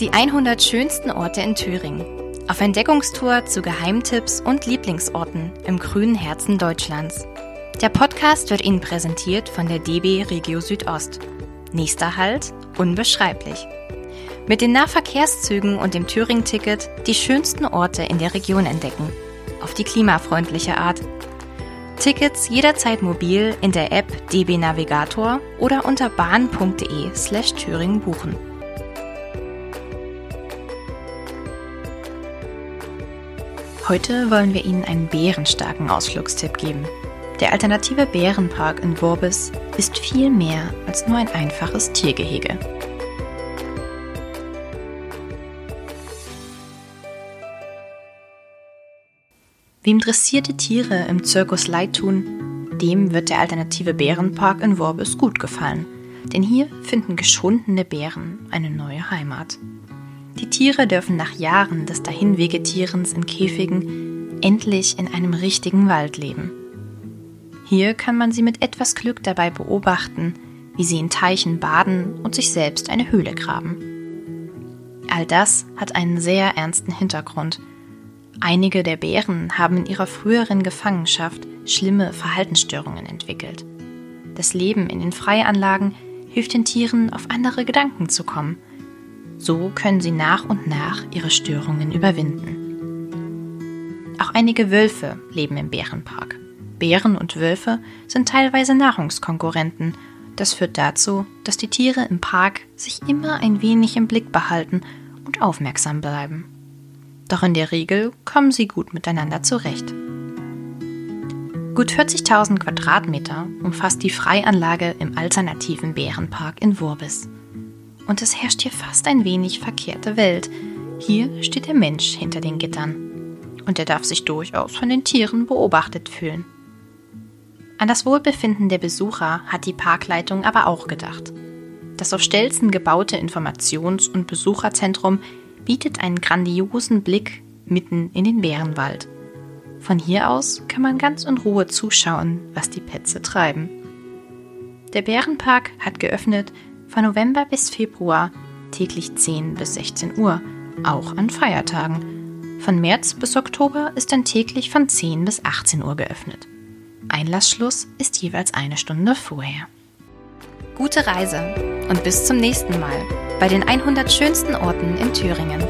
Die 100 schönsten Orte in Thüringen. Auf Entdeckungstour zu Geheimtipps und Lieblingsorten im grünen Herzen Deutschlands. Der Podcast wird Ihnen präsentiert von der DB Regio Südost. Nächster Halt, unbeschreiblich. Mit den Nahverkehrszügen und dem Thüringen-Ticket die schönsten Orte in der Region entdecken. Auf die klimafreundliche Art. Tickets jederzeit mobil in der App DB Navigator oder unter bahn.de slash Thüringen buchen. Heute wollen wir Ihnen einen bärenstarken Ausflugstipp geben. Der alternative Bärenpark in Worbis ist viel mehr als nur ein einfaches Tiergehege. Wem dressierte Tiere im Zirkus leid tun, dem wird der alternative Bärenpark in Worbis gut gefallen. Denn hier finden geschundene Bären eine neue Heimat. Die Tiere dürfen nach Jahren des Dahinvegetierens in Käfigen endlich in einem richtigen Wald leben. Hier kann man sie mit etwas Glück dabei beobachten, wie sie in Teichen baden und sich selbst eine Höhle graben. All das hat einen sehr ernsten Hintergrund, Einige der Bären haben in ihrer früheren Gefangenschaft schlimme Verhaltensstörungen entwickelt. Das Leben in den Freianlagen hilft den Tieren, auf andere Gedanken zu kommen. So können sie nach und nach ihre Störungen überwinden. Auch einige Wölfe leben im Bärenpark. Bären und Wölfe sind teilweise Nahrungskonkurrenten. Das führt dazu, dass die Tiere im Park sich immer ein wenig im Blick behalten und aufmerksam bleiben doch in der Regel kommen sie gut miteinander zurecht. Gut 40.000 Quadratmeter umfasst die Freianlage im alternativen Bärenpark in Wurbis. Und es herrscht hier fast ein wenig verkehrte Welt. Hier steht der Mensch hinter den Gittern. Und er darf sich durchaus von den Tieren beobachtet fühlen. An das Wohlbefinden der Besucher hat die Parkleitung aber auch gedacht. Das auf Stelzen gebaute Informations- und Besucherzentrum bietet einen grandiosen Blick mitten in den Bärenwald. Von hier aus kann man ganz in Ruhe zuschauen, was die Petze treiben. Der Bärenpark hat geöffnet von November bis Februar täglich 10 bis 16 Uhr, auch an Feiertagen. Von März bis Oktober ist dann täglich von 10 bis 18 Uhr geöffnet. Einlassschluss ist jeweils eine Stunde vorher. Gute Reise und bis zum nächsten Mal bei den 100 schönsten Orten in Thüringen.